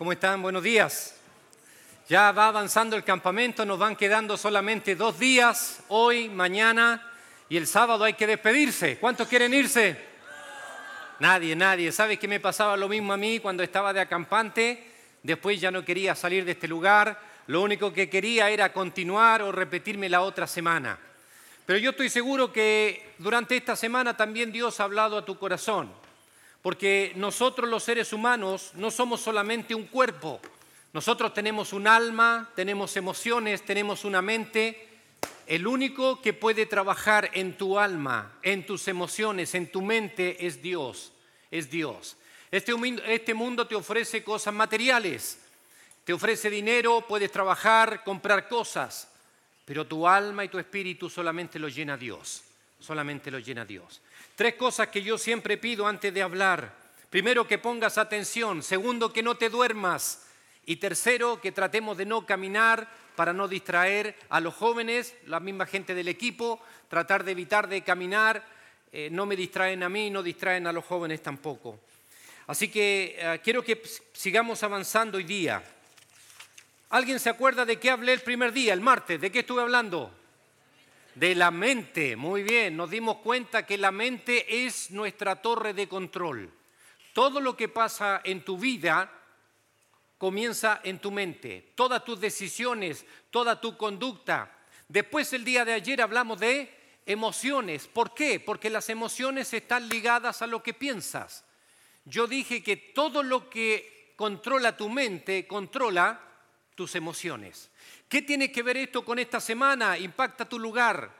¿Cómo están? Buenos días. Ya va avanzando el campamento, nos van quedando solamente dos días, hoy, mañana y el sábado hay que despedirse. ¿Cuántos quieren irse? Nadie, nadie. ¿Sabe qué me pasaba lo mismo a mí cuando estaba de acampante? Después ya no quería salir de este lugar, lo único que quería era continuar o repetirme la otra semana. Pero yo estoy seguro que durante esta semana también Dios ha hablado a tu corazón, porque nosotros los seres humanos no somos solamente un cuerpo, nosotros tenemos un alma, tenemos emociones, tenemos una mente. El único que puede trabajar en tu alma, en tus emociones, en tu mente es Dios, es Dios. Este, este mundo te ofrece cosas materiales, te ofrece dinero, puedes trabajar, comprar cosas, pero tu alma y tu espíritu solamente lo llena Dios, solamente lo llena Dios. Tres cosas que yo siempre pido antes de hablar. Primero, que pongas atención. Segundo, que no te duermas. Y tercero, que tratemos de no caminar para no distraer a los jóvenes, la misma gente del equipo, tratar de evitar de caminar. Eh, no me distraen a mí, no distraen a los jóvenes tampoco. Así que eh, quiero que sigamos avanzando hoy día. ¿Alguien se acuerda de qué hablé el primer día, el martes? ¿De qué estuve hablando? De la mente. Muy bien, nos dimos cuenta que la mente es nuestra torre de control. Todo lo que pasa en tu vida comienza en tu mente. Todas tus decisiones, toda tu conducta. Después el día de ayer hablamos de emociones. ¿Por qué? Porque las emociones están ligadas a lo que piensas. Yo dije que todo lo que controla tu mente controla tus emociones. ¿Qué tiene que ver esto con esta semana? Impacta tu lugar.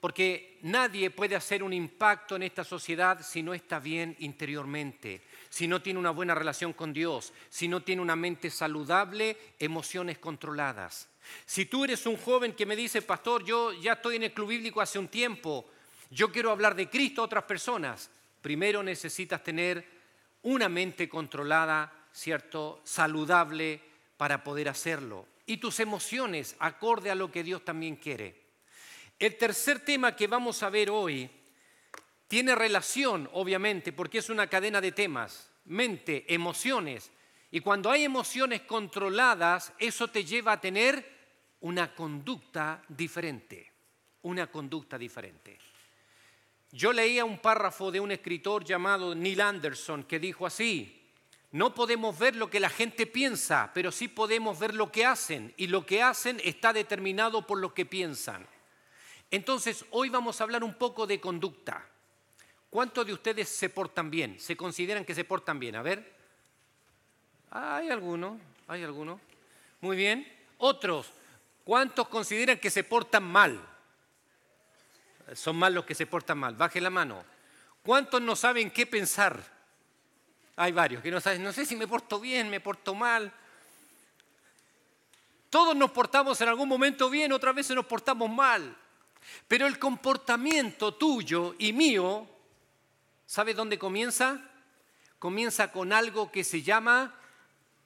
Porque nadie puede hacer un impacto en esta sociedad si no está bien interiormente, si no tiene una buena relación con Dios, si no tiene una mente saludable, emociones controladas. Si tú eres un joven que me dice, pastor, yo ya estoy en el club bíblico hace un tiempo, yo quiero hablar de Cristo a otras personas, primero necesitas tener una mente controlada, ¿cierto? Saludable, para poder hacerlo y tus emociones acorde a lo que Dios también quiere. El tercer tema que vamos a ver hoy tiene relación, obviamente, porque es una cadena de temas, mente, emociones. Y cuando hay emociones controladas, eso te lleva a tener una conducta diferente, una conducta diferente. Yo leía un párrafo de un escritor llamado Neil Anderson que dijo así, no podemos ver lo que la gente piensa, pero sí podemos ver lo que hacen. Y lo que hacen está determinado por lo que piensan. Entonces, hoy vamos a hablar un poco de conducta. ¿Cuántos de ustedes se portan bien? ¿Se consideran que se portan bien? A ver. Hay algunos, hay algunos. Muy bien. Otros, ¿cuántos consideran que se portan mal? Son más los que se portan mal. Baje la mano. ¿Cuántos no saben qué pensar? Hay varios que no saben, no sé si me porto bien, me porto mal. Todos nos portamos en algún momento bien, otras veces nos portamos mal. Pero el comportamiento tuyo y mío, ¿sabe dónde comienza? Comienza con algo que se llama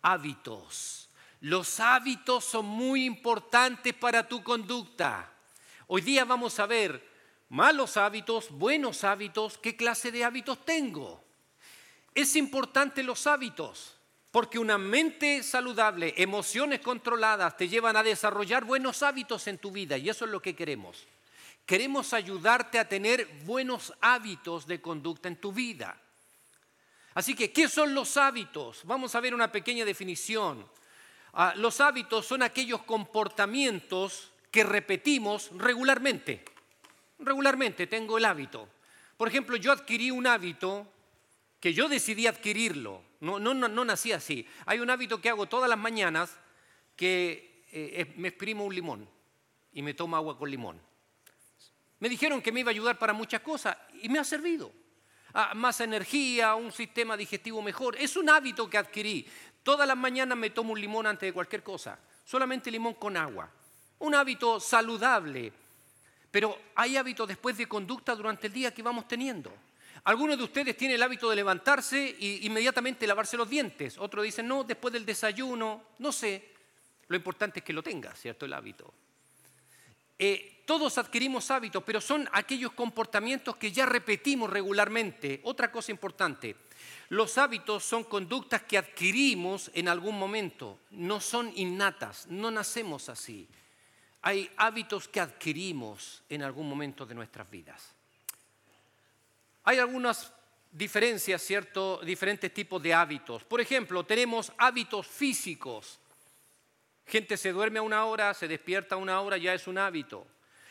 hábitos. Los hábitos son muy importantes para tu conducta. Hoy día vamos a ver malos hábitos, buenos hábitos, qué clase de hábitos tengo. Es importante los hábitos, porque una mente saludable, emociones controladas, te llevan a desarrollar buenos hábitos en tu vida y eso es lo que queremos. Queremos ayudarte a tener buenos hábitos de conducta en tu vida. Así que, ¿qué son los hábitos? Vamos a ver una pequeña definición. Ah, los hábitos son aquellos comportamientos que repetimos regularmente. Regularmente tengo el hábito. Por ejemplo, yo adquirí un hábito que yo decidí adquirirlo. No, no, no, nací así. Hay un hábito que hago todas las mañanas que eh, me exprimo un limón y me tomo agua con limón. Me dijeron que me iba a ayudar para muchas cosas y me ha servido. Ah, más energía, un sistema digestivo mejor. Es un hábito que adquirí. Todas las mañanas me tomo un limón antes de cualquier cosa. Solamente limón con agua. Un hábito saludable. Pero hay hábitos después de conducta durante el día que vamos teniendo. Algunos de ustedes tienen el hábito de levantarse e inmediatamente lavarse los dientes. Otros dicen, no, después del desayuno, no sé. Lo importante es que lo tenga, ¿cierto? El hábito. eh, todos adquirimos hábitos, pero son aquellos comportamientos que ya repetimos regularmente. Otra cosa importante, los hábitos son conductas que adquirimos en algún momento, no son innatas, no nacemos así. Hay hábitos que adquirimos en algún momento de nuestras vidas. Hay algunas diferencias, ¿cierto? Diferentes tipos de hábitos. Por ejemplo, tenemos hábitos físicos. Gente se duerme a una hora, se despierta a una hora, ya es un hábito.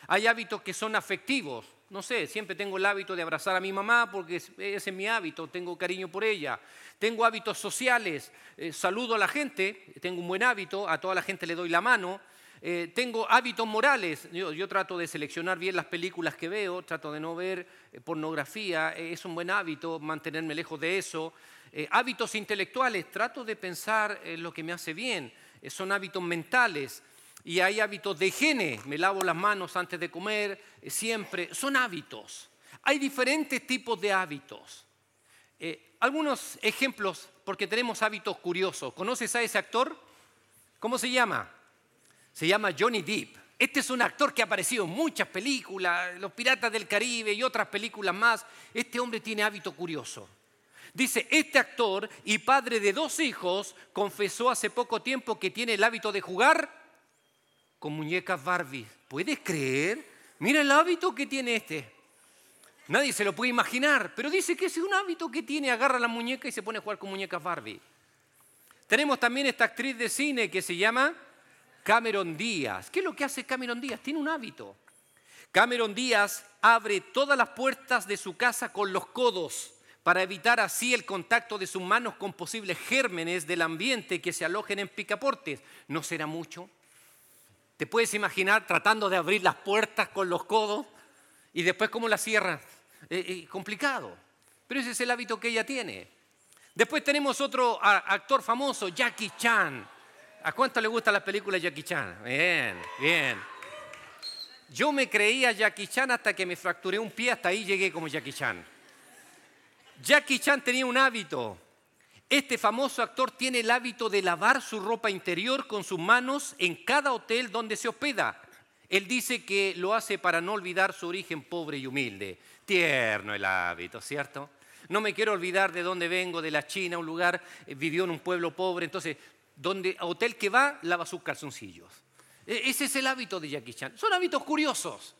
Hay hábitos que son afectivos. No sé, siempre tengo el hábito de abrazar a mi mamá porque ese es mi hábito, tengo cariño por ella. Tengo hábitos sociales, eh, saludo a la gente, tengo un buen hábito, a toda la gente le doy la mano. Eh, tengo hábitos morales, yo, trato de seleccionar bien las películas que veo, trato de no ver eh, pornografía, es un buen hábito mantenerme lejos de eso. hábitos intelectuales, trato de pensar en lo que me hace bien, son hábitos mentales. Y hay hábitos de higiene, me lavo las manos antes de comer, eh, siempre, son hábitos. Hay diferentes tipos de hábitos. Eh, algunos ejemplos, porque tenemos hábitos curiosos. ¿Conoces a ese actor? ¿Cómo se llama? Se llama Johnny Depp. Este es un actor que ha aparecido en muchas películas, Los Piratas del Caribe y otras películas más. Este hombre tiene hábito curioso. Dice, este actor y padre de dos hijos confesó hace poco tiempo que tiene el hábito de jugar con muñecas Barbie. ¿Puedes creer? Mira el hábito que tiene este. Nadie se lo puede imaginar, pero dice que es un hábito que tiene, agarra la muñeca y se pone a jugar con muñecas Barbie. Tenemos también esta actriz de cine que se llama Cameron Díaz. ¿Qué es lo que hace Cameron Díaz? Tiene un hábito. Cameron Díaz abre todas las puertas de su casa con los codos para evitar así el contacto de sus manos con posibles gérmenes del ambiente que se alojen en picaportes. ¿No será mucho? ¿Te puedes imaginar tratando de abrir las puertas con los codos y después cómo las cierras? Es complicado. Pero ese es el hábito que ella tiene. Después tenemos otro actor famoso, Jackie Chan. ¿A cuánto le gustan las películas Jackie Chan? Bien, bien. Yo me creía Jackie Chan hasta que me fracturé un pie, hasta ahí llegué como Jackie Chan. Jackie Chan tenía un hábito este famoso actor tiene el hábito de lavar su ropa interior con sus manos en cada hotel donde se hospeda. Él dice que lo hace para no olvidar su origen pobre y humilde. Tierno el hábito, ¿cierto? No me quiero olvidar de dónde vengo, de la China, un lugar, eh, vivió en un pueblo pobre, entonces, donde hotel que va, lava sus calzoncillos. E, ese es el hábito de Jackie Chan. Son hábitos curiosos.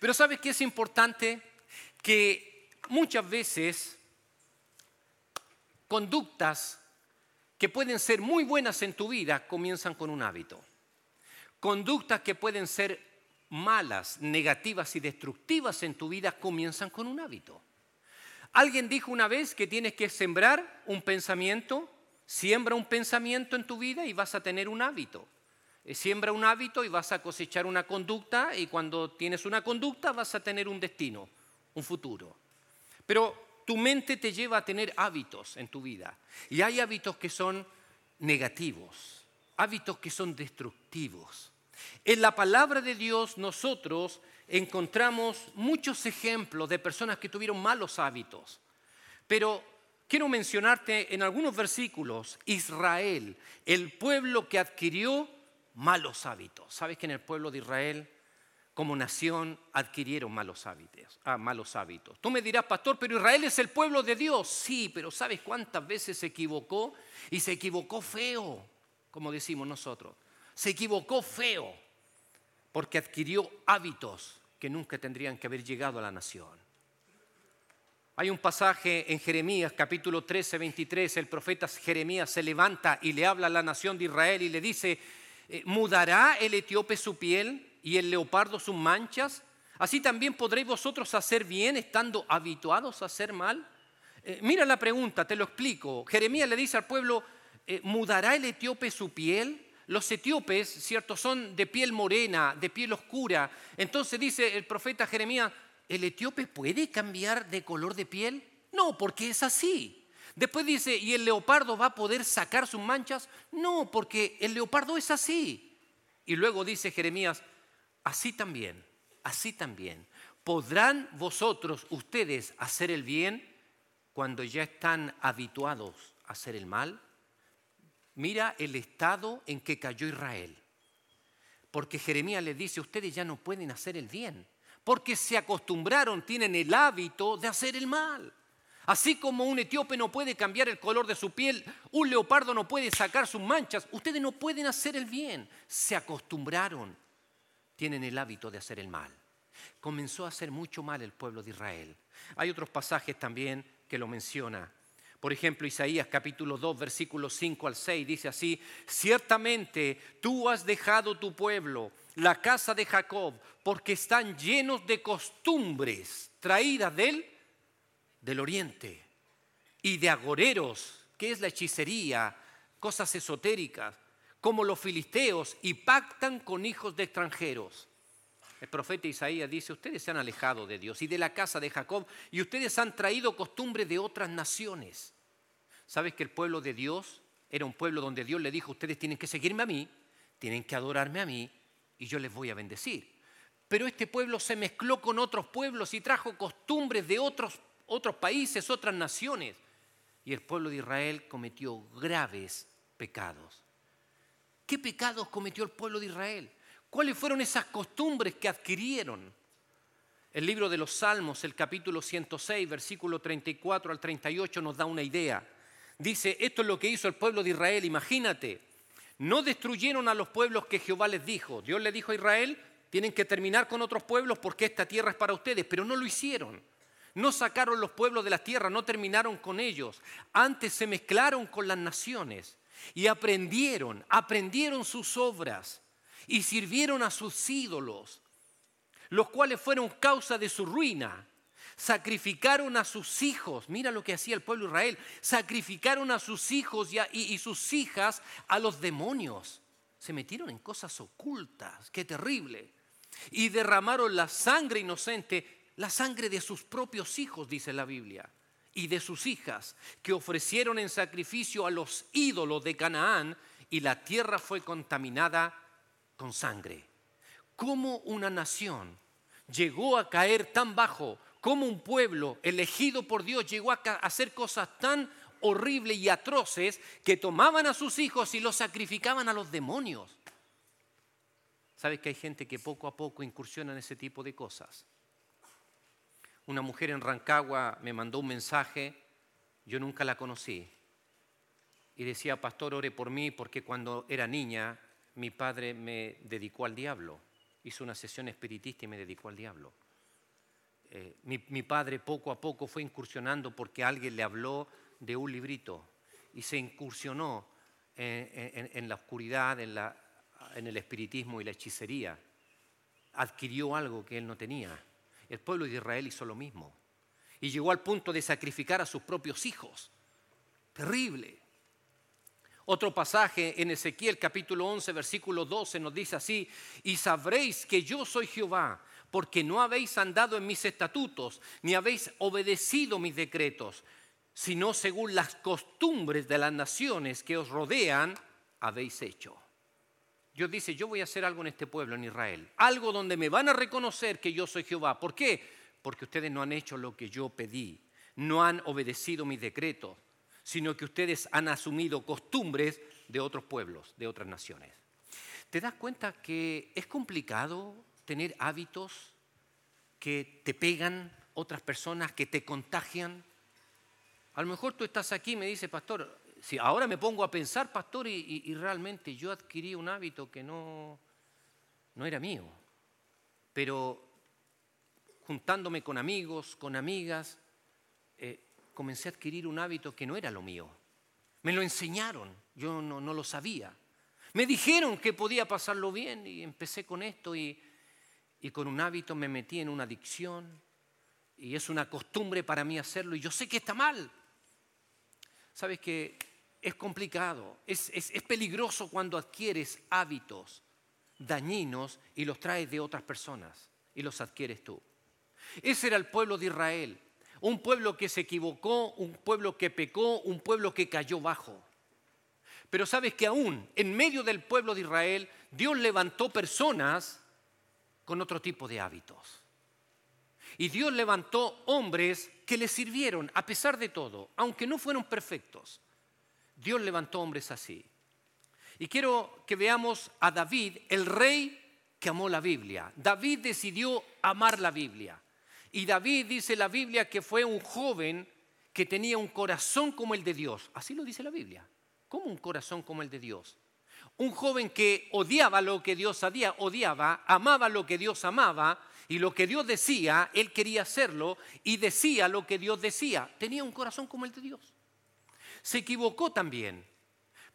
Pero ¿sabes qué es importante? Que muchas veces conductas que pueden ser muy buenas en tu vida comienzan con un hábito. Conductas que pueden ser malas, negativas y destructivas en tu vida comienzan con un hábito. Alguien dijo una vez que tienes que sembrar un pensamiento, siembra un pensamiento en tu vida y vas a tener un hábito. Eh, siembra un hábito y vas a cosechar una conducta y cuando tienes una conducta vas a tener un destino, un futuro. Pero tu mente te lleva a tener hábitos en tu vida. Y hay hábitos que son negativos, hábitos que son destructivos. En la palabra de Dios nosotros encontramos muchos ejemplos de personas que tuvieron malos hábitos. Pero quiero mencionarte en algunos versículos Israel, el pueblo que adquirió malos hábitos. ¿Sabes que en el pueblo de Israel como nación adquirieron malos hábitos, ah, malos hábitos. Tú me dirás, pastor, pero Israel es el pueblo de Dios. Sí, pero ¿sabes cuántas veces se equivocó? Y se equivocó feo, como decimos nosotros. Se equivocó feo porque adquirió hábitos que nunca tendrían que haber llegado a la nación. Hay un pasaje en Jeremías capítulo 13, 23, el profeta Jeremías se levanta y le habla a la nación de Israel y le dice, eh, ¿mudará el etíope su piel? y el leopardo sus manchas? Así también podréis vosotros hacer bien estando habituados a hacer mal. Eh, mira la pregunta, te lo explico. Jeremías le dice al pueblo, eh, ¿mudará el etíope su piel? Los etíopes, cierto, son de piel morena, de piel oscura. Entonces dice el profeta Jeremías, ¿el etíope puede cambiar de color de piel? No, porque es así. Después dice, ¿y el leopardo va a poder sacar sus manchas? No, porque el leopardo es así. Y luego dice Jeremías, Así también, así también, podrán vosotros, ustedes, hacer el bien cuando ya están habituados a hacer el mal. Mira el estado en que cayó Israel. Porque Jeremías les dice, ustedes ya no pueden hacer el bien, porque se acostumbraron, tienen el hábito de hacer el mal. Así como un etíope no puede cambiar el color de su piel, un leopardo no puede sacar sus manchas, ustedes no pueden hacer el bien. Se acostumbraron, tienen el hábito de hacer el mal. Comenzó a hacer mucho mal el pueblo de Israel. Hay otros pasajes también que lo menciona. Por ejemplo, Isaías capítulo 2, versículos 5 al 6 dice así, ciertamente tú has dejado tu pueblo, la casa de Jacob, porque están llenos de costumbres traídas del, del oriente y de agoreros, que es la hechicería, cosas esotéricas, como los filisteos, y pactan con hijos de extranjeros. El profeta Isaías dice, ustedes se han alejado de Dios y de la casa de Jacob y ustedes han traído costumbres de otras naciones. ¿Sabes que el pueblo de Dios era un pueblo donde Dios le dijo, ustedes tienen que seguirme a mí, tienen que adorarme a mí y yo les voy a bendecir? Pero este pueblo se mezcló con otros pueblos y trajo costumbres de otros, otros países, otras naciones. Y el pueblo de Israel cometió graves pecados. ¿Qué pecados cometió el pueblo de Israel? ¿Cuáles fueron esas costumbres que adquirieron? El libro de los Salmos, el capítulo 106, versículo 34 al 38, nos da una idea. Dice, esto es lo que hizo el pueblo de Israel, imagínate. No destruyeron a los pueblos que Jehová les dijo. Dios le dijo a Israel, tienen que terminar con otros pueblos porque esta tierra es para ustedes, pero no lo hicieron. No sacaron los pueblos de la tierra, no terminaron con ellos. Antes se mezclaron con las naciones y aprendieron, aprendieron sus obras y sirvieron a sus ídolos, los cuales fueron causa de su ruina. Sacrificaron a sus hijos, mira lo que hacía el pueblo de Israel, sacrificaron a sus hijos y, sus hijas a los demonios. Se metieron en cosas ocultas, qué terrible. Y derramaron la sangre inocente, la sangre de sus propios hijos, dice la Biblia, y de sus hijas, que ofrecieron en sacrificio a los ídolos de Canaán, y la tierra fue contaminada con sangre. ¿Cómo una nación llegó a caer tan bajo? ¿Cómo un pueblo elegido por Dios llegó a hacer cosas tan horribles y atroces que tomaban a sus hijos y los sacrificaban a los demonios? ¿Sabes que hay gente que poco a poco incursiona en ese tipo de cosas? Una mujer en Rancagua me mandó un mensaje, yo nunca la conocí, y decía, pastor, ore por mí porque cuando era niña mi padre me dedicó al diablo, hizo una sesión espiritista y me dedicó al diablo. Eh, mi, padre poco a poco fue incursionando porque alguien le habló de un librito y se incursionó en, la oscuridad, en, en el espiritismo y la hechicería. Adquirió algo que él no tenía. El pueblo de Israel hizo lo mismo y llegó al punto de sacrificar a sus propios hijos. Terrible. Otro pasaje en Ezequiel capítulo 11 versículo 12 nos dice así, y sabréis que yo soy Jehová, porque no habéis andado en mis estatutos, ni habéis obedecido mis decretos, sino según las costumbres de las naciones que os rodean, habéis hecho. Dios dice, yo voy a hacer algo en este pueblo, en Israel, algo donde me van a reconocer que yo soy Jehová. ¿Por qué? Porque ustedes no han hecho lo que yo pedí, no han obedecido mis decretos sino que ustedes han asumido costumbres de otros pueblos, de otras naciones. ¿Te das cuenta que es complicado tener hábitos que te pegan otras personas, que te contagian? A lo mejor tú estás aquí y me dices, pastor, si ahora me pongo a pensar, pastor, y, realmente yo adquirí un hábito que no, no era mío, pero juntándome con amigos, con amigas, eh, comencé a adquirir un hábito que no era lo mío. Me lo enseñaron, yo no, lo sabía. Me dijeron que podía pasarlo bien y empecé con esto y, con un hábito me metí en una adicción y es una costumbre para mí hacerlo y yo sé que está mal. Sabes que es complicado, es, peligroso cuando adquieres hábitos dañinos y los traes de otras personas y los adquieres tú. Ese era el pueblo de Israel un pueblo que se equivocó, un pueblo que pecó, un pueblo que cayó bajo. Pero sabes que aún en medio del pueblo de Israel, Dios levantó personas con otro tipo de hábitos. Y Dios levantó hombres que le sirvieron a pesar de todo, aunque no fueron perfectos. Dios levantó hombres así. Y quiero que veamos a David, el rey que amó la Biblia. David decidió amar la Biblia. Y David dice la Biblia que fue un joven que tenía un corazón como el de Dios. Así lo dice la Biblia. ¿Cómo un corazón como el de Dios? Un joven que odiaba lo que Dios odiaba, amaba lo que Dios amaba y lo que Dios decía, él quería hacerlo y decía lo que Dios decía. Tenía un corazón como el de Dios. Se equivocó también,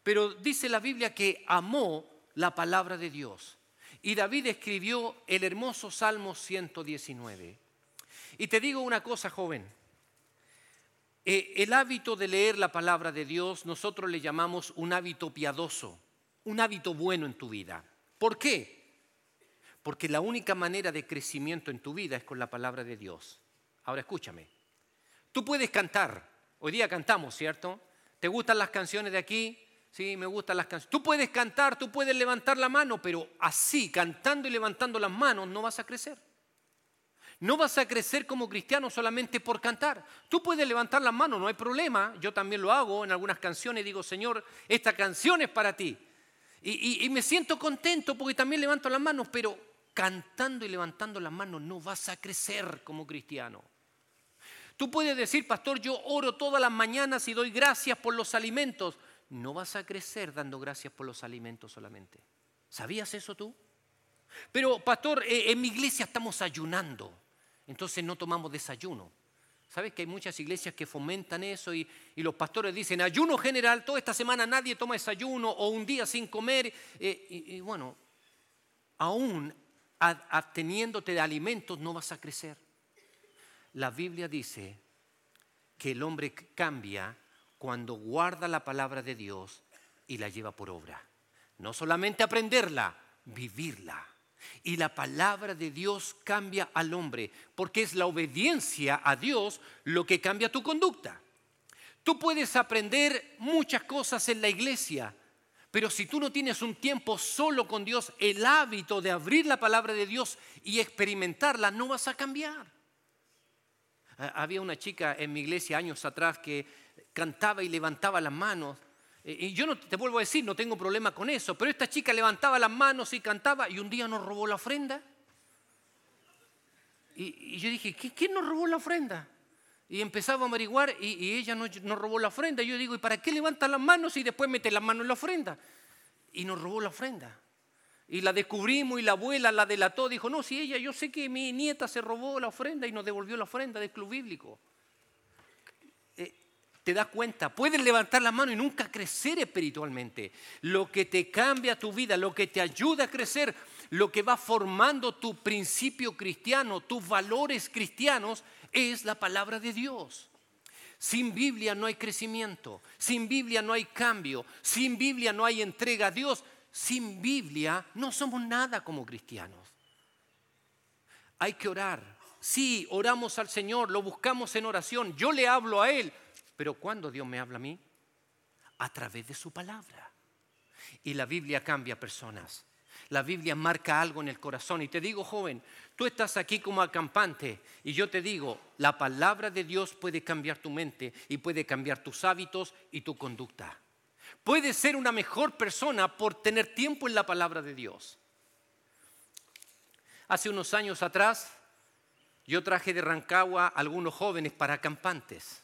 pero dice la Biblia que amó la palabra de Dios. Y David escribió el hermoso Salmo 119. Y te digo una cosa, joven. Eh, el hábito de leer la palabra de Dios nosotros le llamamos un hábito piadoso, un hábito bueno en tu vida. ¿Por qué? Porque la única manera de crecimiento en tu vida es con la palabra de Dios. Ahora escúchame. Tú puedes cantar. Hoy día cantamos, ¿cierto? ¿Te gustan las canciones de aquí? Sí, me gustan las canciones. Tú puedes cantar, tú puedes levantar la mano, pero así, cantando y levantando las manos, no vas a crecer. No vas a crecer como cristiano solamente por cantar. Tú puedes levantar las manos, no hay problema. Yo también lo hago en algunas canciones. Digo, Señor, esta canción es para ti. Y, y me siento contento porque también levanto las manos, pero cantando y levantando las manos no vas a crecer como cristiano. Tú puedes decir, pastor, yo oro todas las mañanas y doy gracias por los alimentos. No vas a crecer dando gracias por los alimentos solamente. ¿Sabías eso tú? Pero, pastor, eh, en mi iglesia estamos ayunando entonces no tomamos desayuno. ¿Sabes que hay muchas iglesias que fomentan eso y, los pastores dicen ayuno general, toda esta semana nadie toma desayuno o un día sin comer? Eh, y, bueno, aún abteniéndote de alimentos no vas a crecer. La Biblia dice que el hombre cambia cuando guarda la palabra de Dios y la lleva por obra. No solamente aprenderla, vivirla. Y la palabra de Dios cambia al hombre, porque es la obediencia a Dios lo que cambia tu conducta. Tú puedes aprender muchas cosas en la iglesia, pero si tú no tienes un tiempo solo con Dios, el hábito de abrir la palabra de Dios y experimentarla, no vas a cambiar. Había una chica en mi iglesia años atrás que cantaba y levantaba las manos y yo no te vuelvo a decir, no tengo problema con eso, pero esta chica levantaba las manos y cantaba y un día nos robó la ofrenda. Y, yo dije, ¿quién nos robó la ofrenda? Y empezaba a averiguar y, ella nos, robó la ofrenda. Yo digo, ¿y para qué levanta las manos y después mete las manos en la ofrenda? Y nos robó la ofrenda. Y la descubrimos y la abuela la delató. Dijo, no, si ella, yo sé que mi nieta se robó la ofrenda y nos devolvió la ofrenda del club bíblico te das cuenta, puedes levantar la mano y nunca crecer espiritualmente. Lo que te cambia tu vida, lo que te ayuda a crecer, lo que va formando tu principio cristiano, tus valores cristianos, es la palabra de Dios. Sin Biblia no hay crecimiento, sin Biblia no hay cambio, sin Biblia no hay entrega a Dios, sin Biblia no somos nada como cristianos. Hay que orar. Sí, oramos al Señor, lo buscamos en oración, yo le hablo a Él, pero ¿cuándo Dios me habla a mí? A través de su palabra. Y la Biblia cambia personas. La Biblia marca algo en el corazón. Y te digo, joven, tú estás aquí como acampante y yo te digo, la palabra de Dios puede cambiar tu mente y puede cambiar tus hábitos y tu conducta. Puedes ser una mejor persona por tener tiempo en la palabra de Dios. Hace unos años atrás, yo traje de Rancagua algunos jóvenes para acampantes.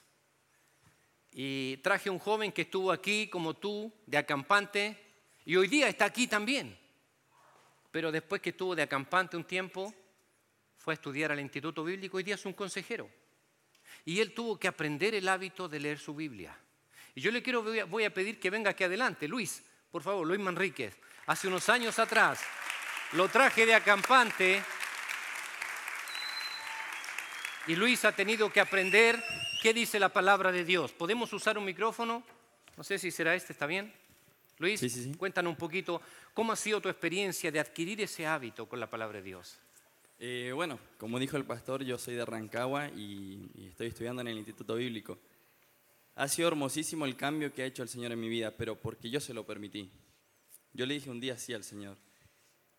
Y traje un joven que estuvo aquí como tú, de acampante, y hoy día está aquí también. Pero después que estuvo de acampante un tiempo, fue a estudiar al Instituto Bíblico, hoy día es un consejero. Y él tuvo que aprender el hábito de leer su Biblia. Y yo le quiero, voy a pedir que venga aquí adelante. Luis, por favor, Luis Manríquez. Hace unos años atrás lo traje de acampante y Luis ha tenido que aprender ¿Qué dice la palabra de Dios? ¿Podemos usar un micrófono? No sé si será este, ¿está bien? Luis, cuéntanos un poquito, ¿cómo ha sido tu experiencia de adquirir ese hábito con la palabra de Dios? Eh, bueno, como dijo el pastor, yo soy de Rancagua y, y, estoy estudiando en el Instituto Bíblico. Ha sido hermosísimo el cambio que ha hecho el Señor en mi vida, pero porque yo se lo permití. Yo le dije un día sí al Señor.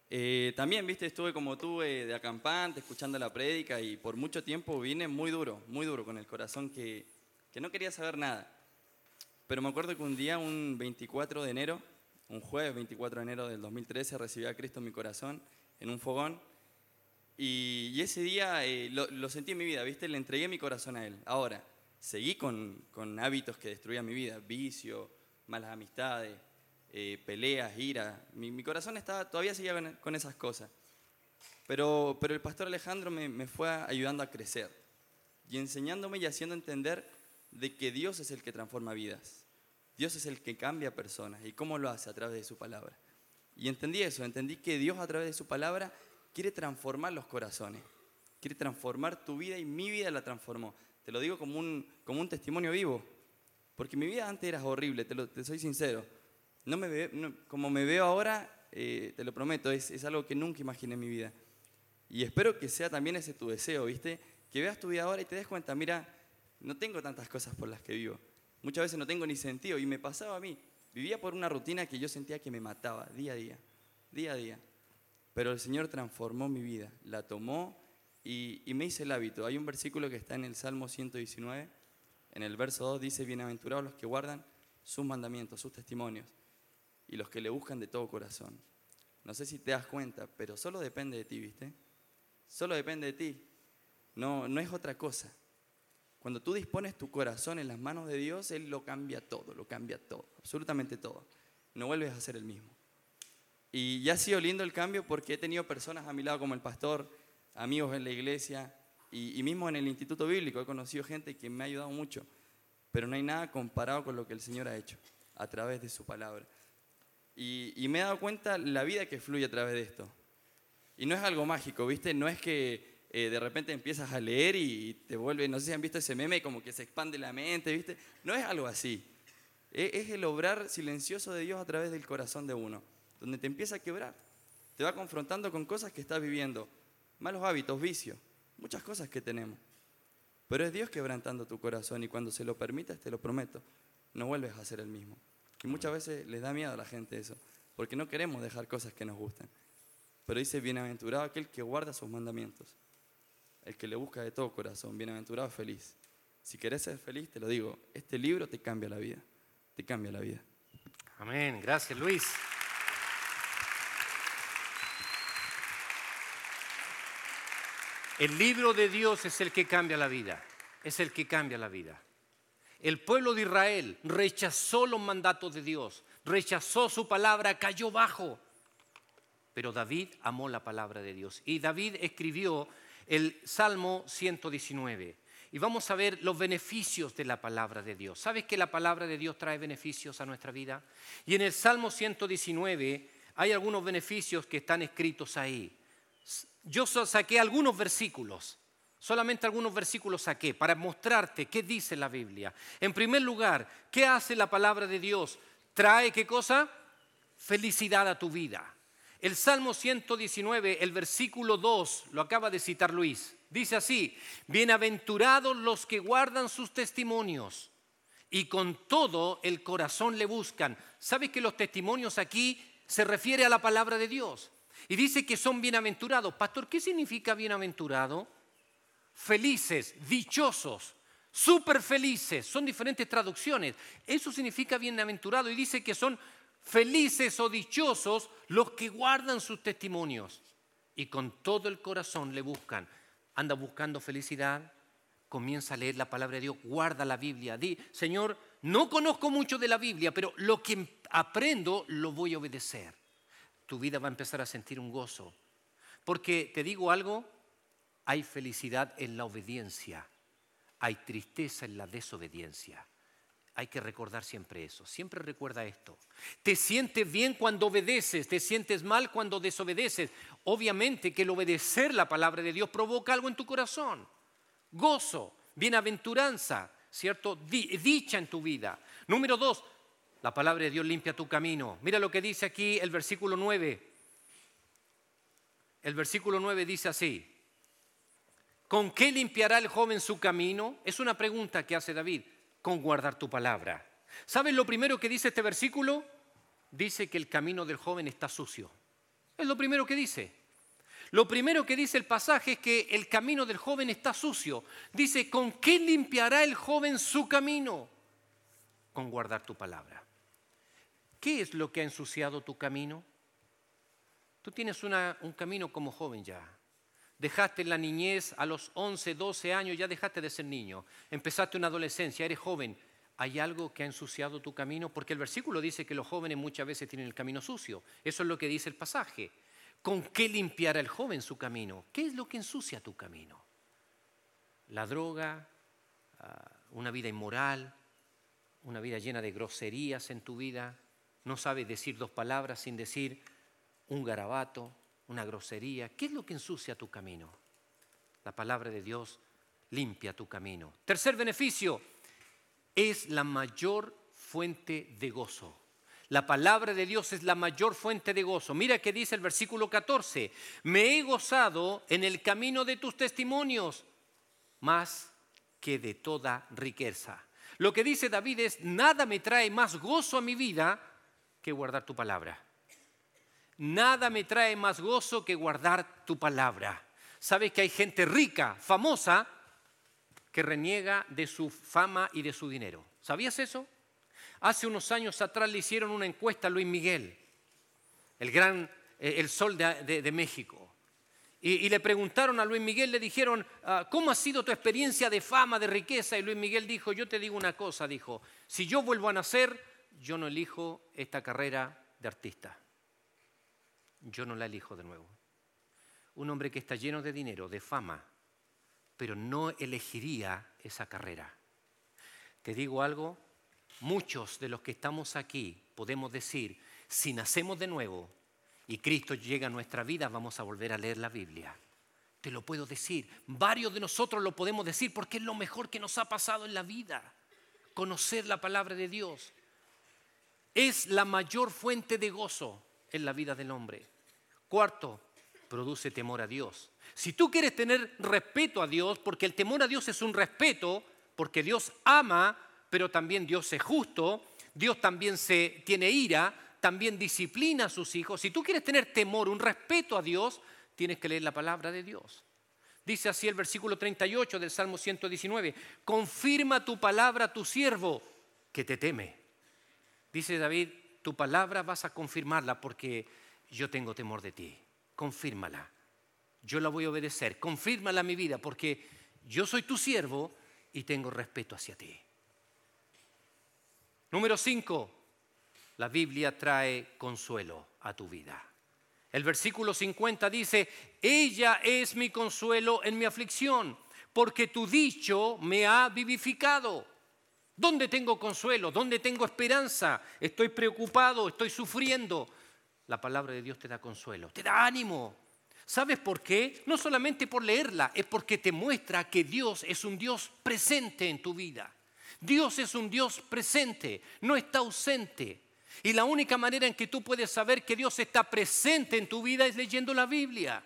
Eh, también, viste, estuve como tú de acampante, escuchando la prédica y por mucho tiempo vine muy duro, muy duro, con el corazón que, que no quería saber nada. Pero me acuerdo que un día, un 24 de enero, un jueves 24 de enero del 2013, recibí a Cristo en mi corazón en un fogón. Y, ese día eh, lo, sentí en mi vida, ¿viste? Le entregué mi corazón a Él. Ahora, seguí con, hábitos que destruían mi vida, vicio, malas amistades, eh, peleas, ira. Mi, corazón estaba, todavía seguía con, esas cosas. Pero, pero el pastor Alejandro me, fue ayudando a crecer y enseñándome y haciendo entender de que Dios es el que transforma vidas. Dios es el que cambia personas. ¿Y cómo lo hace? A través de su palabra. Y entendí eso, entendí que Dios a través de su palabra quiere transformar los corazones. Quiere transformar tu vida y mi vida la transformó. Te lo digo como un, como un testimonio vivo. Porque mi vida antes era horrible, te, lo, te soy sincero. No me como me veo ahora, eh, te lo prometo, es, algo que nunca imaginé en mi vida. Y espero que sea también ese tu deseo, ¿viste? Que veas tu vida ahora y te des cuenta, mira, no tengo tantas cosas por las que vivo. Muchas veces no tengo ni sentido. Y me pasaba a mí. Vivía por una rutina que yo sentía que me mataba día a día, día a día. Pero el Señor transformó mi vida, la tomó y, me hice el hábito. Hay un versículo que está en el Salmo 119, en el verso 2 dice, bienaventurados los que guardan sus mandamientos, sus testimonios, y los que le buscan de todo corazón. No sé si te das cuenta, pero solo depende de ti, ¿viste? Solo depende de ti. No, no es otra cosa. Cuando tú dispones tu corazón en las manos de Dios, Él lo cambia todo, lo cambia todo, absolutamente todo. No vuelves a ser el mismo. Y ya ha sido lindo el cambio porque he tenido personas a mi lado como el pastor, amigos en la iglesia y, mismo en el instituto bíblico. He conocido gente que me ha ayudado mucho, pero no hay nada comparado con lo que el Señor ha hecho a través de su palabra. Y, me he dado cuenta la vida que fluye a través de esto. Y no es algo mágico, ¿viste? No es que eh, de repente empiezas a leer y te vuelve, no sé si han visto ese meme, como que se expande la mente, ¿viste? No es algo así. E, es el obrar silencioso de Dios a través del corazón de uno, donde te empieza a quebrar. Te va confrontando con cosas que estás viviendo, malos hábitos, vicios, muchas cosas que tenemos. Pero es Dios quebrantando tu corazón y cuando se lo permitas, te lo prometo, no vuelves a ser el mismo. Y muchas veces les da miedo a la gente eso, porque no queremos dejar cosas que nos gustan. Pero dice, bienaventurado aquel que guarda sus mandamientos el que le busca de todo corazón, bienaventurado, feliz. Si querés ser feliz, te lo digo, este libro te cambia la vida, te cambia la vida. Amén, gracias Luis. El libro de Dios es el que cambia la vida, es el que cambia la vida. El pueblo de Israel rechazó los mandatos de Dios, rechazó su palabra, cayó bajo. Pero David amó la palabra de Dios y David escribió el Salmo 119. Y vamos a ver los beneficios de la palabra de Dios. ¿Sabes que la palabra de Dios trae beneficios a nuestra vida? Y en el Salmo 119 hay algunos beneficios que están escritos ahí. Yo saqué algunos versículos, solamente algunos versículos saqué para mostrarte qué dice la Biblia. En primer lugar, ¿qué hace la palabra de Dios? Trae qué cosa? Felicidad a tu vida. El Salmo 119, el versículo 2, lo acaba de citar Luis. Dice así, bienaventurados los que guardan sus testimonios y con todo el corazón le buscan. ¿Sabe que los testimonios aquí se refiere a la palabra de Dios? Y dice que son bienaventurados. Pastor, ¿qué significa bienaventurado? Felices, dichosos, súper felices. Son diferentes traducciones. Eso significa bienaventurado y dice que son Felices o dichosos los que guardan sus testimonios y con todo el corazón le buscan. Anda buscando felicidad, comienza a leer la palabra de Dios, guarda la Biblia. Di, Señor, no conozco mucho de la Biblia, pero lo que aprendo lo voy a obedecer. Tu vida va a empezar a sentir un gozo. Porque te digo algo, hay felicidad en la obediencia, hay tristeza en la desobediencia. Hay que recordar siempre eso. Siempre recuerda esto. Te sientes bien cuando obedeces, te sientes mal cuando desobedeces. Obviamente que el obedecer la palabra de Dios provoca algo en tu corazón. Gozo, bienaventuranza, ¿cierto? Dicha en tu vida. Número dos, la palabra de Dios limpia tu camino. Mira lo que dice aquí el versículo 9. El versículo 9 dice así. ¿Con qué limpiará el joven su camino? Es una pregunta que hace David con guardar tu palabra. ¿Sabes lo primero que dice este versículo? Dice que el camino del joven está sucio. Es lo primero que dice. Lo primero que dice el pasaje es que el camino del joven está sucio. Dice, ¿con qué limpiará el joven su camino? Con guardar tu palabra. ¿Qué es lo que ha ensuciado tu camino? Tú tienes un camino como joven ya. Dejaste la niñez a los 11, 12 años, ya dejaste de ser niño. Empezaste una adolescencia, eres joven. ¿Hay algo que ha ensuciado tu camino? Porque el versículo dice que los jóvenes muchas veces tienen el camino sucio. Eso es lo que dice el pasaje. ¿Con qué limpiará el joven su camino? ¿Qué es lo que ensucia tu camino? La droga, ah, una vida inmoral, una vida llena de groserías en tu vida. No sabes decir dos palabras sin decir un garabato, una grosería. ¿Qué es lo que ensucia tu camino? La palabra de Dios limpia tu camino. Tercer beneficio, es la mayor fuente de gozo. La palabra de Dios es la mayor fuente de gozo. Mira que dice el versículo 14, me he gozado en el camino de tus testimonios más que de toda riqueza. Lo que dice David es, nada me trae más gozo a mi vida que guardar tu palabra. Nada me trae más gozo que guardar tu palabra. Sabes que hay gente rica, famosa, que reniega de su fama y de su dinero. ¿Sabías eso? Hace unos años atrás le hicieron una encuesta a Luis Miguel, el gran, eh, el sol de, México. Y, le preguntaron a Luis Miguel, le dijeron, ah, ¿cómo ha sido tu experiencia de fama, de riqueza? Y Luis Miguel dijo, yo te digo una cosa, dijo, si yo vuelvo a nacer, yo no elijo esta carrera de artista. Yo no la elijo de nuevo. Un hombre que está lleno de dinero, de fama, pero no elegiría esa carrera. Te digo algo, muchos de los que estamos aquí podemos decir, si nacemos de nuevo y Cristo llega a nuestra vida, vamos a volver a leer la Biblia. Te lo puedo decir, varios de nosotros lo podemos decir porque es lo mejor que nos ha pasado en la vida, conocer la palabra de Dios. Es la mayor fuente de gozo en la vida del hombre. Cuarto, produce temor a Dios. Si tú quieres tener respeto a Dios, porque el temor a Dios es un respeto, porque Dios ama, pero también Dios es justo, Dios también se tiene ira, también disciplina a sus hijos. Si tú quieres tener temor, un respeto a Dios, tienes que leer la palabra de Dios. Dice así el versículo 38 del Salmo 119, confirma tu palabra a tu siervo que te teme. Dice David, tu palabra vas a confirmarla porque yo tengo temor de ti confírmala. Yo la voy a obedecer, confírmala mi vida, porque yo soy tu siervo y tengo respeto hacia ti. Número 5. La Biblia trae consuelo a tu vida. El versículo 50 dice, ella es mi consuelo en mi aflicción, porque tu dicho me ha vivificado. ¿Dónde tengo consuelo? ¿Dónde tengo esperanza? Estoy preocupado, estoy sufriendo la palabra de Dios te da consuelo, te da ánimo. ¿Sabes por qué? No solamente por leerla, es porque te muestra que Dios es un Dios presente en tu vida. Dios es un Dios presente, no está ausente. Y la única manera en que tú puedes saber que Dios está presente en tu vida es leyendo la Biblia.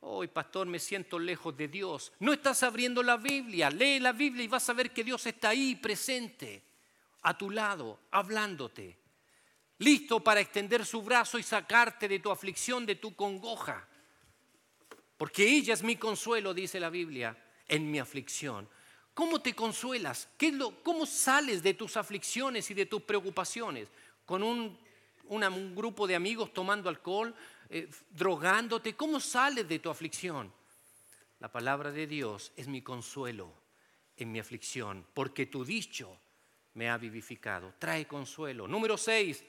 Hoy, pastor, me siento lejos de Dios. No estás abriendo la Biblia. Lee la Biblia y vas a ver que Dios está ahí presente, a tu lado, hablándote listo para extender su brazo y sacarte de tu aflicción, de tu congoja. Porque ella es mi consuelo, dice la Biblia, en mi aflicción. ¿Cómo te consuelas? ¿Qué ¿Cómo sales de tus aflicciones y de tus preocupaciones? ¿Con un, grupo de amigos tomando alcohol, eh, drogándote? ¿Cómo sales de tu aflicción? La palabra de Dios es mi consuelo en mi aflicción, porque tu dicho me ha vivificado. Trae consuelo. Número seis,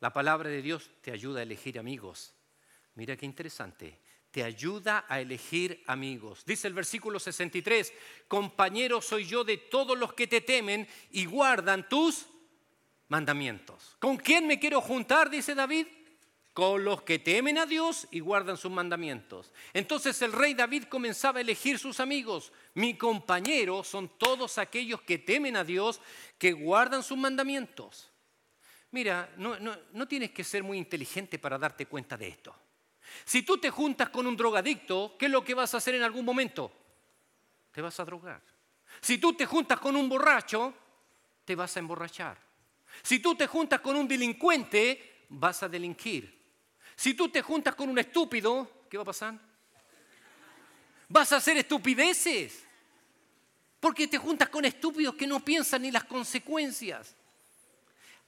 la palabra de Dios te ayuda a elegir amigos. Mira qué interesante. Te ayuda a elegir amigos. Dice el versículo 63, compañero soy yo de todos los que te temen y guardan tus mandamientos. ¿Con quién me quiero juntar? Dice David. Con los que temen a Dios y guardan sus mandamientos. Entonces el rey David comenzaba a elegir sus amigos. Mi compañero son todos aquellos que temen a Dios, que guardan sus mandamientos. Mira, no, tienes que ser muy inteligente para darte cuenta de esto. Si tú te juntas con un drogadicto, ¿qué es lo que vas a hacer en algún momento? Te vas a drogar. Si tú te juntas con un borracho, te vas a emborrachar. Si tú te juntas con un delincuente, vas a delinquir. Si tú te juntas con un estúpido, ¿qué va a pasar? Vas a hacer estupideces. Porque te juntas con estúpidos que no piensan ni las consecuencias.